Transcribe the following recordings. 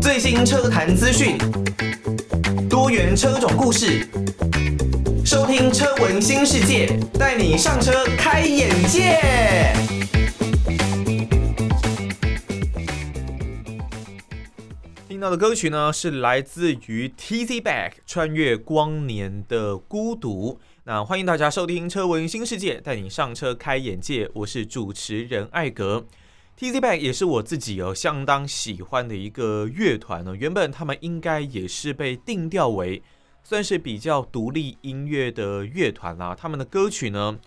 最新车坛资讯，多元车种故事，收听车闻新世界，带你上车开眼界。听到的歌曲呢，是来自于 Tizzy Bac 穿越光年的孤独。那欢迎大家收听车闻新世界，带你上车开眼界。我是主持人艾格。Tzback 也是我自己有相当喜欢的一个乐团呢。原本他们应该也是被定调为算是比较独立音乐的乐团啦。他们的歌曲呢，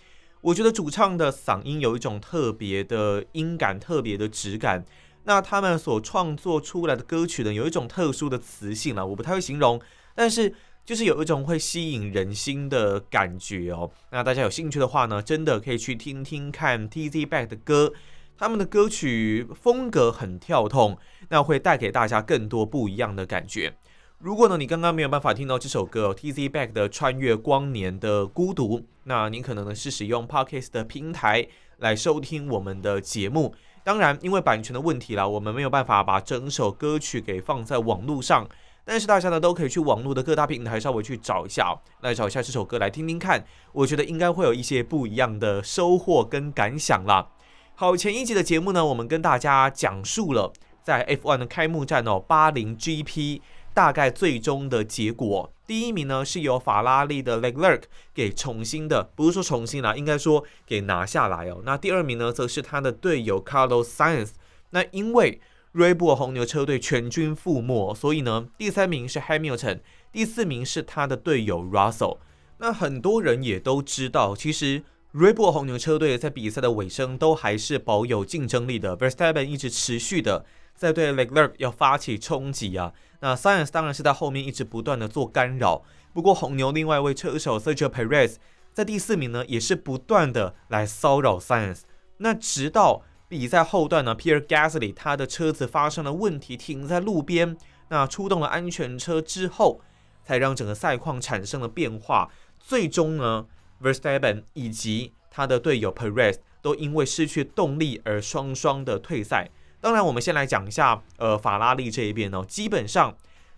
我觉得主唱的嗓音有一种特别的音感，特别的质感。那他们所创作出来的歌曲呢，有一种特殊的磁性啦，我不太会形容，但是就是有一种会吸引人心的感觉哦。那大家有兴趣的话呢，真的可以去听听看 Tz Back 的歌。他们的歌曲风格很跳动，那会带给大家更多不一样的感觉。如果呢，你刚刚没有办法听到这首歌 Tz Back 的《穿越光年的孤独》，那你可能呢是使用 Podcast 的平台来收听我们的节目。当然，因为版权的问题啦，我们没有办法把整首歌曲给放在网络上。但是大家呢都可以去网络的各大平台稍微去找一下，来找一下这首歌来听听看。我觉得应该会有一些不一样的收获跟感想啦。好，前一集的节目呢，我们跟大家讲述了在 F1 的开幕战哦，巴林 GP 大概最终的结果。第一名呢是由法拉利的 Leclerc 给重新的，不是说重新啦，应该说给拿下来哦。那第二名呢，则是他的队友 Carlos Sainz。那因为 Rebel 红牛车队全军覆没，所以呢，第三名是 Hamilton，第四名是他的队友 Russell。那很多人也都知道，其实。Rebel 红牛车队在比赛的尾声都还是保有竞争力的，Verstappen 一直持续的在对 l e c l e r 要发起冲击啊。那 Sainz 当然是在后面一直不断的做干扰。不过红牛另外一位车手 Sergio Perez 在第四名呢，也是不断的来骚扰 Sainz。那直到比赛后段呢，Pierre Gasly 他的车子发生了问题，停在路边，那出动了安全车之后，才让整个赛况产生了变化。最终呢，Verstappen 以及他的队友 Perez 都因为失去动力而双双的退赛。当然，我们先来讲一下，呃，法拉利这一边呢，基本上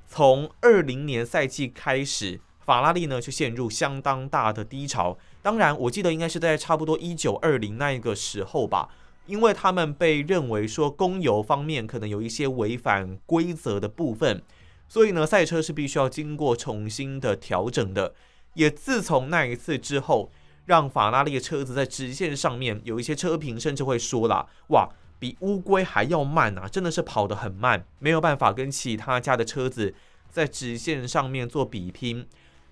从二零年赛季开始，法拉利呢就陷入相当大的低潮。当然，我记得应该是在差不多一九二零那一个时候吧，因为他们被认为说公油方面可能有一些违反规则的部分，所以呢，赛车是必须要经过重新的调整的。也自从那一次之后，让法拉利的车子在直线上面有一些车评甚至会说了：“哇，比乌龟还要慢啊！真的是跑得很慢，没有办法跟其他家的车子在直线上面做比拼。”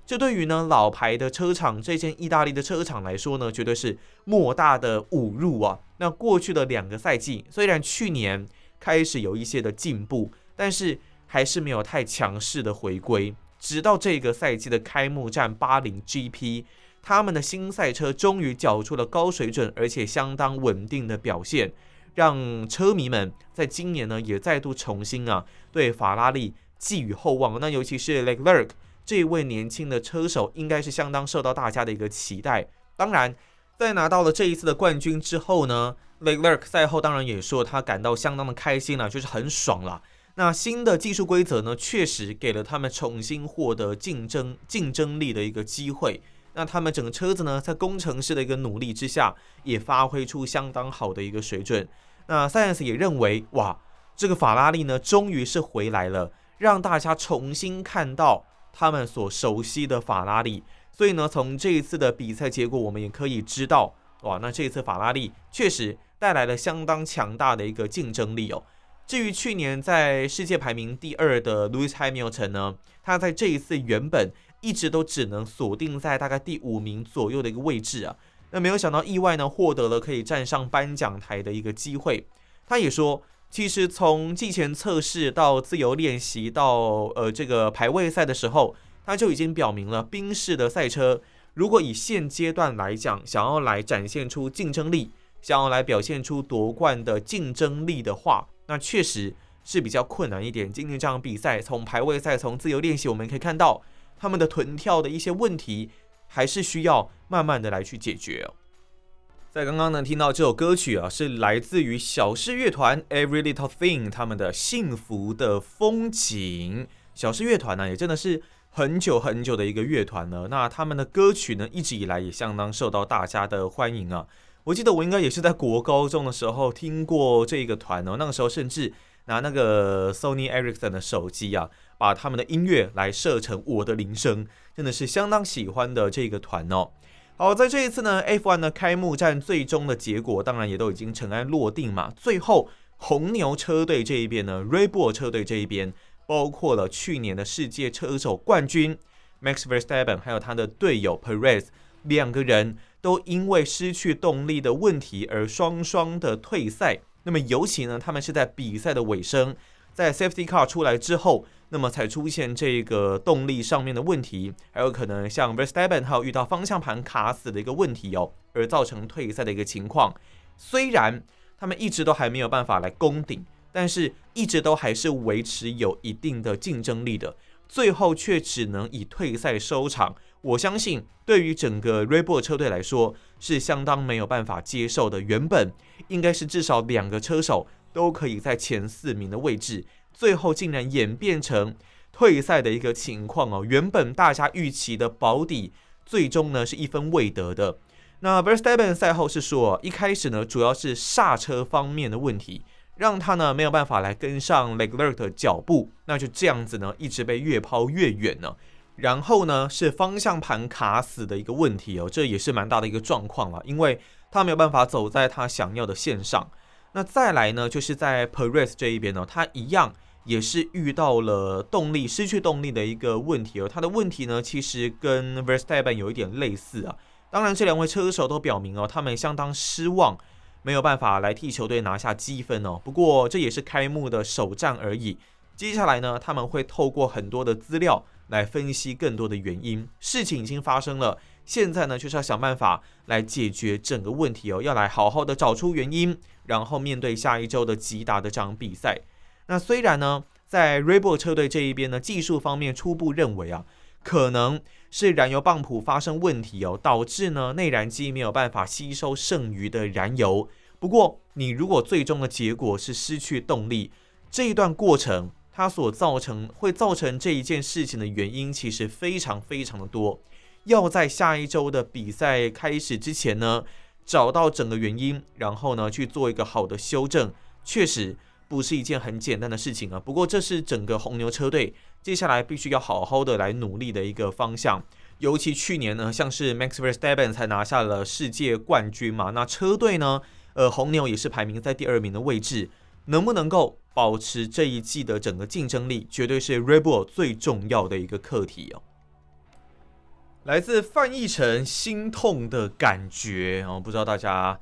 这对于呢老牌的车厂这间意大利的车厂来说呢，绝对是莫大的侮辱啊！那过去的两个赛季，虽然去年开始有一些的进步，但是还是没有太强势的回归。直到这个赛季的开幕战巴林 GP，他们的新赛车终于缴出了高水准而且相当稳定的表现，让车迷们在今年呢也再度重新啊对法拉利寄予厚望。那尤其是 Leclerc 这位年轻的车手，应该是相当受到大家的一个期待。当然，在拿到了这一次的冠军之后呢，Leclerc 赛后当然也说他感到相当的开心了，就是很爽了。那新的技术规则呢，确实给了他们重新获得竞争竞争力的一个机会。那他们整个车子呢，在工程师的一个努力之下，也发挥出相当好的一个水准。那 Science 也认为，哇，这个法拉利呢，终于是回来了，让大家重新看到他们所熟悉的法拉利。所以呢，从这一次的比赛结果，我们也可以知道，哇，那这一次法拉利确实带来了相当强大的一个竞争力哦。至于去年在世界排名第二的 Lewis Hamilton 呢，他在这一次原本一直都只能锁定在大概第五名左右的一个位置啊，那没有想到意外呢，获得了可以站上颁奖台的一个机会。他也说，其实从季前测试到自由练习到呃这个排位赛的时候，他就已经表明了宾士的赛车如果以现阶段来讲，想要来展现出竞争力，想要来表现出夺冠的竞争力的话。那确实是比较困难一点。今天这场比赛，从排位赛、从自由练习，我们可以看到他们的臀跳的一些问题，还是需要慢慢的来去解决。在刚刚呢，听到这首歌曲啊，是来自于小狮乐团 Every Little Thing 他们的《幸福的风景》。小狮乐团呢，也真的是很久很久的一个乐团了。那他们的歌曲呢，一直以来也相当受到大家的欢迎啊。我记得我应该也是在国高中的时候听过这一个团哦，那个时候甚至拿那个 Sony Ericsson 的手机啊，把他们的音乐来设成我的铃声，真的是相当喜欢的这个团哦。好，在这一次呢，F1 呢开幕战最终的结果当然也都已经尘埃落定嘛。最后红牛车队这一边呢 r e b o l 车队这一边，包括了去年的世界车手冠军 Max Verstappen，还有他的队友 Perez 两个人都因为失去动力的问题而双双的退赛。那么尤其呢，他们是在比赛的尾声，在 Safety Car 出来之后。那么才出现这个动力上面的问题，还有可能像 Verstappen 还有遇到方向盘卡死的一个问题哦，而造成退赛的一个情况。虽然他们一直都还没有办法来攻顶，但是一直都还是维持有一定的竞争力的，最后却只能以退赛收场。我相信对于整个 r e b o 车队来说是相当没有办法接受的。原本应该是至少两个车手都可以在前四名的位置。最后竟然演变成退赛的一个情况哦，原本大家预期的保底，最终呢是一分未得的。那 Verstappen 赛后是说，一开始呢主要是刹车方面的问题，让他呢没有办法来跟上 Leclerc 的脚步，那就这样子呢一直被越抛越远呢。然后呢是方向盘卡死的一个问题哦，这也是蛮大的一个状况了，因为他没有办法走在他想要的线上。那再来呢就是在 Perez 这一边呢，他一样。也是遇到了动力失去动力的一个问题哦，他的问题呢，其实跟 Verstappen 有一点类似啊。当然，这两位车手都表明哦，他们相当失望，没有办法来替球队拿下积分哦。不过这也是开幕的首战而已。接下来呢，他们会透过很多的资料来分析更多的原因。事情已经发生了，现在呢就是要想办法来解决整个问题哦，要来好好的找出原因，然后面对下一周的吉达的这场比赛。那虽然呢，在 Red Bull 车队这一边呢，技术方面初步认为啊，可能是燃油泵浦发生问题哦，导致呢内燃机没有办法吸收剩余的燃油。不过，你如果最终的结果是失去动力，这一段过程它所造成会造成这一件事情的原因，其实非常非常的多。要在下一周的比赛开始之前呢，找到整个原因，然后呢去做一个好的修正，确实。不是一件很简单的事情啊。不过这是整个红牛车队接下来必须要好好的来努力的一个方向。尤其去年呢，像是 Max Verstappen 才拿下了世界冠军嘛，那车队呢，呃，红牛也是排名在第二名的位置，能不能够保持这一季的整个竞争力，绝对是 Red Bull 最重要的一个课题哦。来自范逸臣心痛的感觉哦，不知道大家。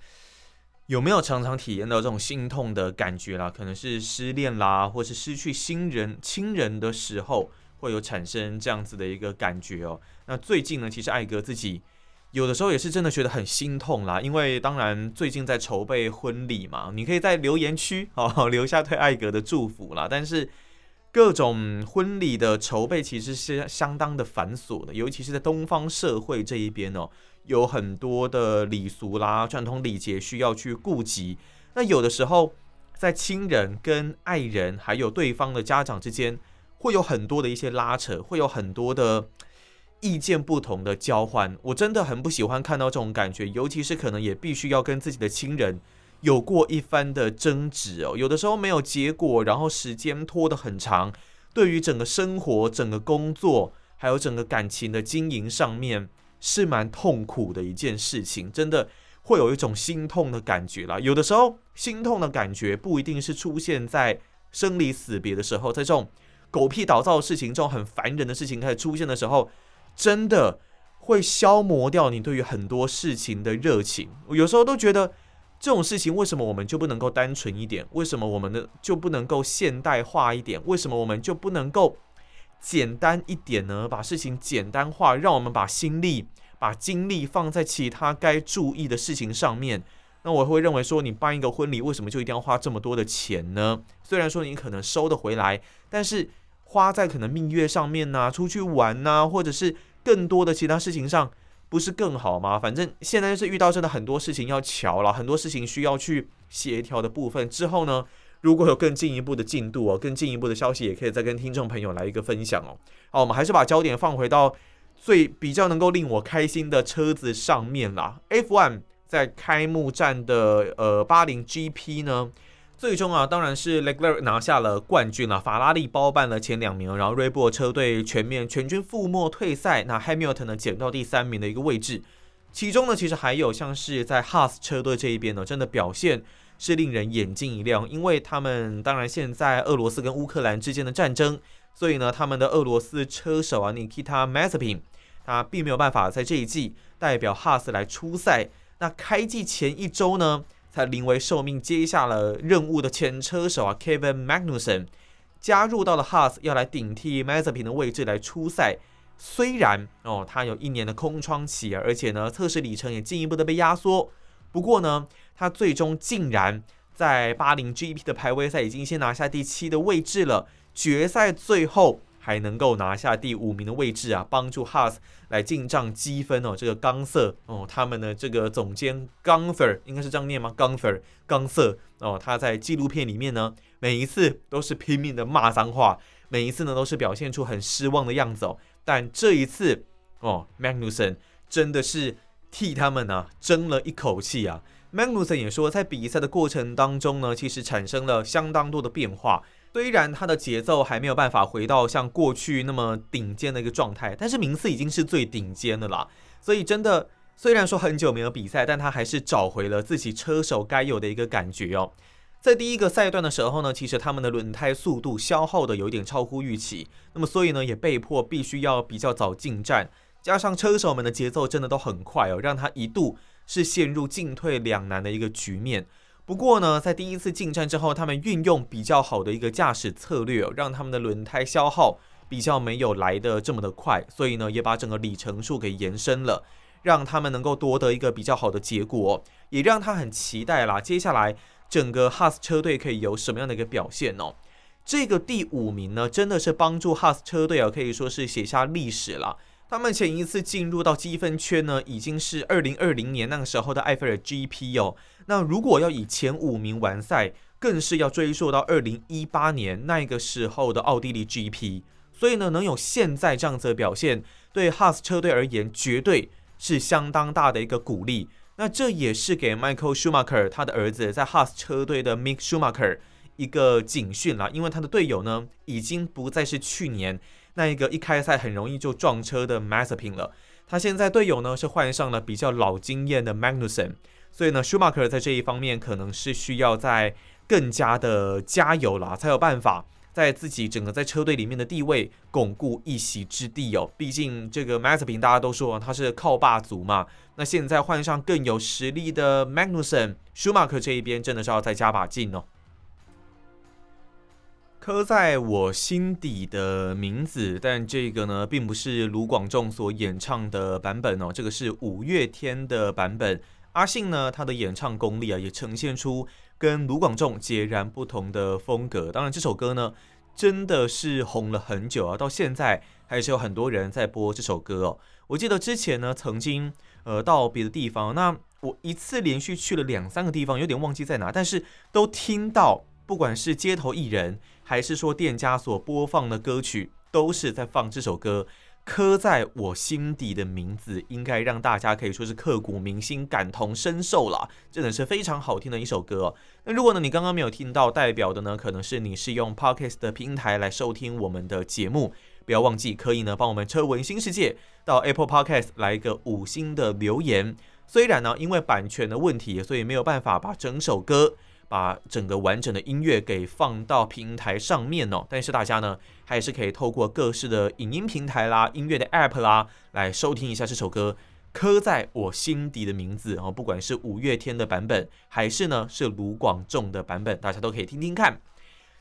有没有常常体验到这种心痛的感觉啦？可能是失恋啦，或是失去亲人亲人的时候，会有产生这样子的一个感觉哦。那最近呢，其实艾格自己有的时候也是真的觉得很心痛啦，因为当然最近在筹备婚礼嘛，你可以在留言区哦 留下对艾格的祝福啦。但是各种婚礼的筹备其实是相当的繁琐的，尤其是在东方社会这一边哦。有很多的礼俗啦、传统礼节需要去顾及。那有的时候，在亲人跟爱人还有对方的家长之间，会有很多的一些拉扯，会有很多的意见不同的交换。我真的很不喜欢看到这种感觉，尤其是可能也必须要跟自己的亲人有过一番的争执哦。有的时候没有结果，然后时间拖得很长，对于整个生活、整个工作还有整个感情的经营上面。是蛮痛苦的一件事情，真的会有一种心痛的感觉啦。有的时候，心痛的感觉不一定是出现在生离死别的时候，在这种狗屁倒灶的事情、这种很烦人的事情开始出现的时候，真的会消磨掉你对于很多事情的热情。有时候都觉得，这种事情为什么我们就不能够单纯一点？为什么我们的就不能够现代化一点？为什么我们就不能够？简单一点呢，把事情简单化，让我们把心力、把精力放在其他该注意的事情上面。那我会认为说，你办一个婚礼，为什么就一定要花这么多的钱呢？虽然说你可能收得回来，但是花在可能蜜月上面呐、出去玩呐、或者是更多的其他事情上，不是更好吗？反正现在就是遇到真的很多事情要乔了，很多事情需要去协调的部分。之后呢，如果有更进一步的进度哦，更进一步的消息，也可以再跟听众朋友来一个分享哦。好，我们还是把焦点放回到最比较能够令我开心的车子上面啦。F1 在开幕战的呃巴林 GP 呢，最终啊，当然是 Leclerc 拿下了冠军了，法拉利包办了前两名，然后 Red Bull 车队全面全军覆没退赛，那 Hamilton 呢捡到第三名的一个位置。其中呢，其实还有像是在 Haas 车队这一边呢，真的表现是令人眼睛一亮，因为他们当然现在俄罗斯跟乌克兰之间的战争，所以呢，他们的俄罗斯车手啊 Nikita Mazepin 他并没有办法在这一季代表 Haas 来出赛。那开季前一周呢，才临危受命接下了任务的前车手啊，Kevin Magnussen 加入到了 Haas，要来顶替 Mazepin 的位置来出赛。虽然哦，他有一年的空窗期，而且呢，测试里程也进一步的被压缩。不过呢，他最终竟然在巴林 GP 的排位赛已经先拿下第七的位置了。决赛最后。还能够拿下第五名的位置啊，帮助 Haas 来进账积分哦。这个冈瑟哦，他们的这个总监钢粉儿应该是这样念吗？Gunther 冈瑟哦，他在纪录片里面呢，每一次都是拼命的骂脏话，每一次呢都是表现出很失望的样子哦。但这一次哦，Magnussen 真的是替他们呢、啊、争了一口气啊。Magnussen 也说，在比赛的过程当中呢，其实产生了相当多的变化。虽然他的节奏还没有办法回到像过去那么顶尖的一个状态，但是名次已经是最顶尖的啦。所以真的，虽然说很久没有比赛，但他还是找回了自己车手该有的一个感觉哦。在第一个赛段的时候呢，其实他们的轮胎速度消耗的有点超乎预期，那么所以呢，也被迫必须要比较早进站，加上车手们的节奏真的都很快哦，让他一度是陷入进退两难的一个局面。不过呢，在第一次进站之后，他们运用比较好的一个驾驶策略，让他们的轮胎消耗比较没有来得这么的快，所以呢，也把整个里程数给延伸了，让他们能够夺得一个比较好的结果，也让他很期待啦。接下来整个哈斯车队可以有什么样的一个表现哦？这个第五名呢，真的是帮助哈斯车队啊，可以说是写下历史了。他们前一次进入到积分圈呢，已经是二零二零年那个时候的埃菲尔 GP 哦。那如果要以前五名完赛，更是要追溯到二零一八年那个时候的奥地利 GP。所以呢，能有现在这样子的表现，对哈斯车队而言，绝对是相当大的一个鼓励。那这也是给 Michael Schumacher 他的儿子在哈斯车队的 Mick Schumacher 一个警讯啦，因为他的队友呢，已经不再是去年。那一个一开赛很容易就撞车的 Mazepin 了，他现在队友呢是换上了比较老经验的 Magnussen，所以呢，Schumacher 在这一方面可能是需要再更加的加油了，才有办法在自己整个在车队里面的地位巩固一席之地哦。毕竟这个 Mazepin 大家都说他是靠霸族嘛，那现在换上更有实力的 Magnussen，Schumacher 这一边真的是要再加把劲哦。刻在我心底的名字，但这个呢，并不是卢广仲所演唱的版本哦，这个是五月天的版本。阿信呢，他的演唱功力啊，也呈现出跟卢广仲截然不同的风格。当然，这首歌呢，真的是红了很久啊，到现在还是有很多人在播这首歌哦。我记得之前呢，曾经呃到别的地方，那我一次连续去了两三个地方，有点忘记在哪，但是都听到，不管是街头艺人。还是说店家所播放的歌曲都是在放这首歌，刻在我心底的名字，应该让大家可以说是刻骨铭心、感同身受了。真的是非常好听的一首歌。那如果呢，你刚刚没有听到，代表的呢，可能是你是用 Podcast 的平台来收听我们的节目，不要忘记可以呢帮我们车闻新世界到 Apple Podcast 来一个五星的留言。虽然呢因为版权的问题，所以没有办法把整首歌。把整个完整的音乐给放到平台上面哦，但是大家呢还是可以透过各式的影音平台啦、音乐的 App 啦来收听一下这首歌，刻在我心底的名字哦。不管是五月天的版本，还是呢是卢广仲的版本，大家都可以听听看。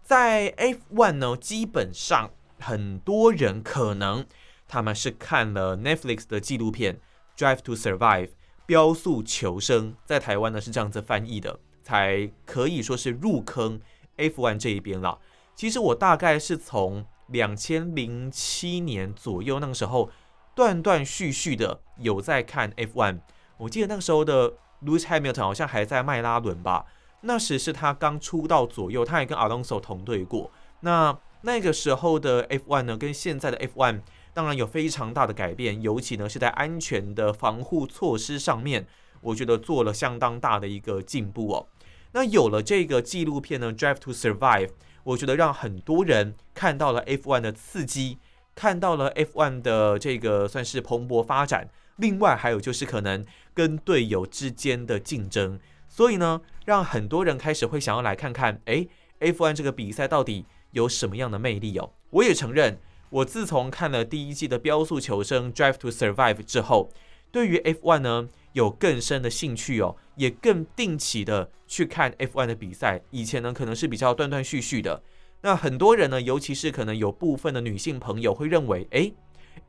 在 F1 呢，基本上很多人可能他们是看了 Netflix 的纪录片《Drive to Survive》，飙速求生，在台湾呢是这样子翻译的。才可以说是入坑 F1 这一边了。其实我大概是从两千零七年左右那个时候断断续续的有在看 F1。我记得那个时候的 Lewis Hamilton 好像还在迈拉伦吧，那时是他刚出道左右，他也跟 Alonso 同队过。那那个时候的 F1 呢，跟现在的 F1 当然有非常大的改变，尤其呢是在安全的防护措施上面，我觉得做了相当大的一个进步哦。那有了这个纪录片呢，《Drive to Survive》，我觉得让很多人看到了 F1 的刺激，看到了 F1 的这个算是蓬勃发展。另外还有就是可能跟队友之间的竞争，所以呢，让很多人开始会想要来看看，诶，F1 这个比赛到底有什么样的魅力哦？我也承认，我自从看了第一季的《飙速求生》（Drive to Survive） 之后，对于 F1 呢有更深的兴趣哦，也更定期的去看 F1 的比赛。以前呢可能是比较断断续续的，那很多人呢，尤其是可能有部分的女性朋友会认为，诶。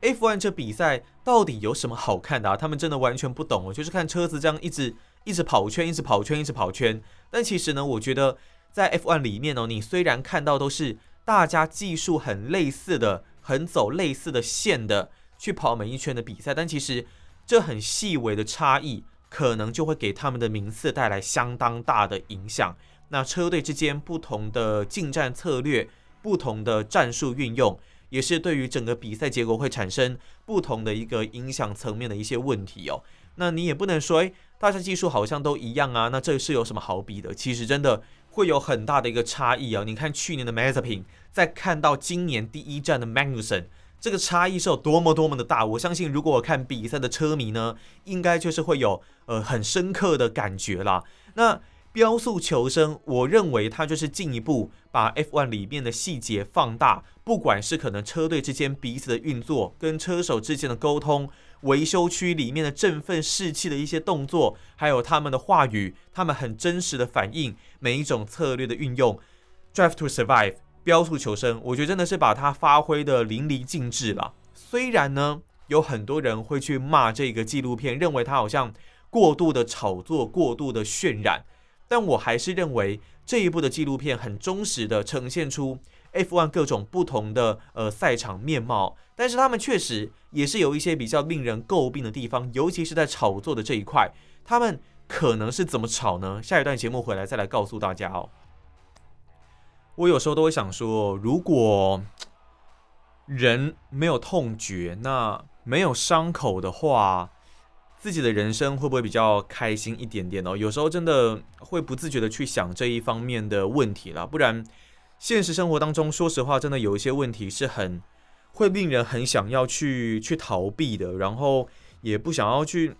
F1 这比赛到底有什么好看的啊？他们真的完全不懂哦，就是看车子这样一直一直跑圈，一直跑圈，一直跑圈。但其实呢，我觉得在 F1 里面哦，你虽然看到都是大家技术很类似的，很走类似的线的去跑每一圈的比赛，但其实这很细微的差异，可能就会给他们的名次带来相当大的影响。那车队之间不同的进战策略，不同的战术运用。也是对于整个比赛结果会产生不同的一个影响层面的一些问题哦。那你也不能说，诶，大家技术好像都一样啊，那这是有什么好比的？其实真的会有很大的一个差异啊。你看去年的 m a z e p i n 在看到今年第一站的 Magnussen，这个差异是有多么多么的大。我相信，如果我看比赛的车迷呢，应该就是会有呃很深刻的感觉啦。那飙速求生，我认为它就是进一步把 F1 里面的细节放大，不管是可能车队之间彼此的运作，跟车手之间的沟通，维修区里面的振奋士气的一些动作，还有他们的话语，他们很真实的反应，每一种策略的运用，Drive to Survive，飙速求生，我觉得真的是把它发挥得淋漓尽致了。虽然呢，有很多人会去骂这个纪录片，认为它好像过度的炒作，过度的渲染。但我还是认为这一部的纪录片很忠实的呈现出 F1 各种不同的呃赛场面貌，但是他们确实也是有一些比较令人诟病的地方，尤其是在炒作的这一块，他们可能是怎么炒呢？下一段节目回来再来告诉大家哦。我有时候都会想说，如果人没有痛觉，那没有伤口的话。自己的人生会不会比较开心一点点哦？有时候真的会不自觉的去想这一方面的问题啦。不然现实生活当中，说实话，真的有一些问题是很会令人很想要去去逃避的，然后也不想要去，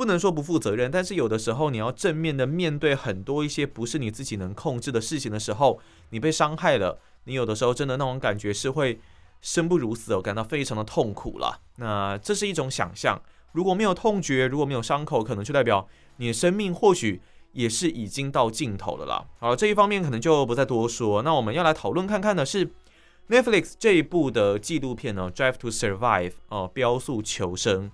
不能说不负责任，但是有的时候你要正面的面对很多一些不是你自己能控制的事情的时候，你被伤害了，你有的时候真的那种感觉是会生不如死哦，感到非常的痛苦了。那这是一种想象。如果没有痛觉，如果没有伤口，可能就代表你的生命或许也是已经到尽头了啦。好，这一方面可能就不再多说。那我们要来讨论看看的是 Netflix 这一部的纪录片呢，《Drive to Survive》哦，飙速求生。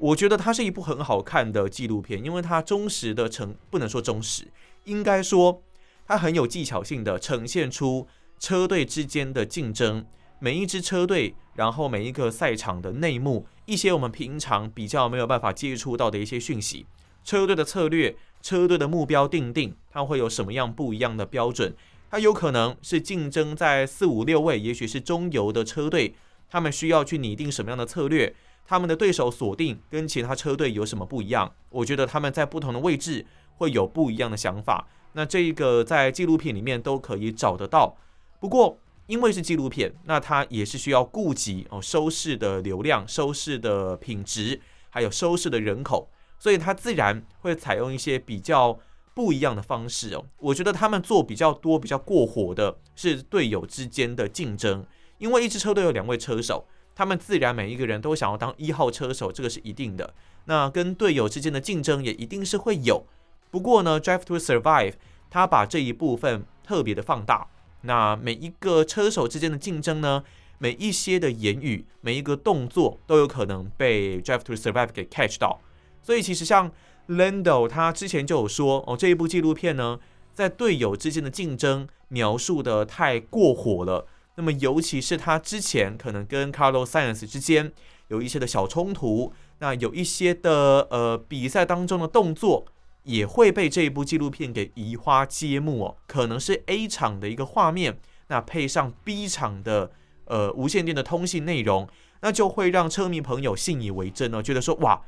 我觉得它是一部很好看的纪录片，因为它忠实的呈，不能说忠实，应该说它很有技巧性的呈现出车队之间的竞争。每一支车队，然后每一个赛场的内幕，一些我们平常比较没有办法接触到的一些讯息，车队的策略，车队的目标定定，它会有什么样不一样的标准？它有可能是竞争在四五六位，也许是中游的车队，他们需要去拟定什么样的策略？他们的对手锁定跟其他车队有什么不一样？我觉得他们在不同的位置会有不一样的想法。那这一个在纪录片里面都可以找得到。不过，因为是纪录片，那它也是需要顾及哦收视的流量、收视的品质，还有收视的人口，所以它自然会采用一些比较不一样的方式哦。我觉得他们做比较多、比较过火的是队友之间的竞争，因为一支车队有两位车手，他们自然每一个人都想要当一号车手，这个是一定的。那跟队友之间的竞争也一定是会有。不过呢，Drive to Survive，他把这一部分特别的放大。那每一个车手之间的竞争呢，每一些的言语，每一个动作都有可能被 Drive to Survive 给 catch 到。所以其实像 Lando 他之前就有说哦，这一部纪录片呢，在队友之间的竞争描述的太过火了。那么尤其是他之前可能跟 Carlos Sainz 之间有一些的小冲突，那有一些的呃比赛当中的动作也会被这一部纪录片给移花接木哦，可能是 A 场的一个画面，那配上 B 场的呃无线电的通信内容，那就会让车迷朋友信以为真哦，觉得说哇，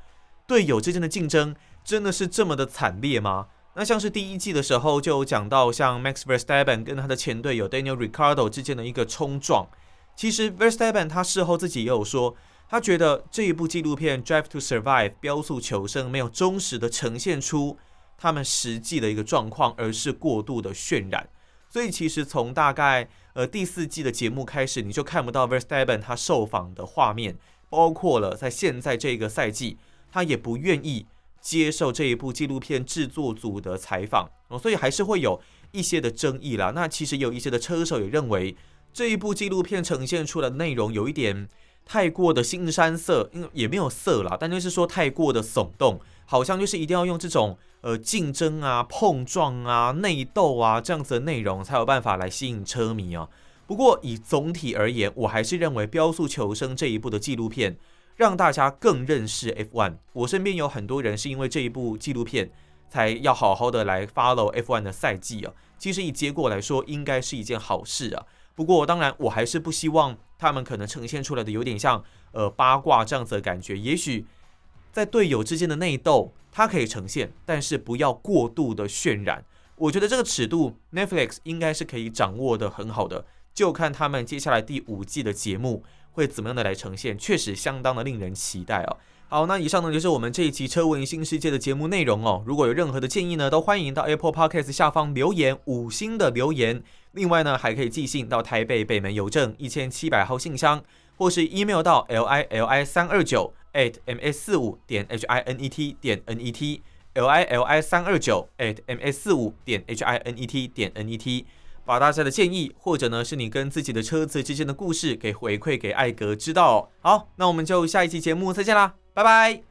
队友之间的竞争真的是这么的惨烈吗？那像是第一季的时候就讲到，像 Max Verstappen 跟他的前队友 Daniel r i c a r d o 之间的一个冲撞。其实 Verstappen 他事后自己也有说，他觉得这一部纪录片《Drive to Survive》飙速求生没有忠实的呈现出他们实际的一个状况，而是过度的渲染。所以其实从大概呃第四季的节目开始，你就看不到 Verstappen 他受访的画面，包括了在现在这个赛季，他也不愿意。接受这一部纪录片制作组的采访哦，所以还是会有一些的争议啦。那其实有一些的车手也认为这一部纪录片呈现出来的内容有一点太过的新山色，因为也没有色啦，但就是说太过的耸动，好像就是一定要用这种呃竞争啊、碰撞啊、内斗啊这样子的内容才有办法来吸引车迷啊。不过以总体而言，我还是认为《飙速求生》这一部的纪录片。让大家更认识 F1。我身边有很多人是因为这一部纪录片才要好好的来 follow F1 的赛季啊。其实以结果来说，应该是一件好事啊。不过当然，我还是不希望他们可能呈现出来的有点像呃八卦这样子的感觉。也许在队友之间的内斗，它可以呈现，但是不要过度的渲染。我觉得这个尺度，Netflix 应该是可以掌握的很好的。就看他们接下来第五季的节目。会怎么样的来呈现？确实相当的令人期待哦。好，那以上呢就是我们这一期《车闻新世界》的节目内容哦。如果有任何的建议呢，都欢迎到 Apple Podcast 下方留言五星的留言。另外呢，还可以寄信到台北北门邮政一千七百号信箱，或是 email 到 l i l i 三二九 at m s 四五点 h i n e t 点 n e t l i l i 三二九 at m s 四五点 h i n e t 点 n e t。把大家的建议，或者呢是你跟自己的车子之间的故事，给回馈给艾格知道。好，那我们就下一期节目再见啦，拜拜。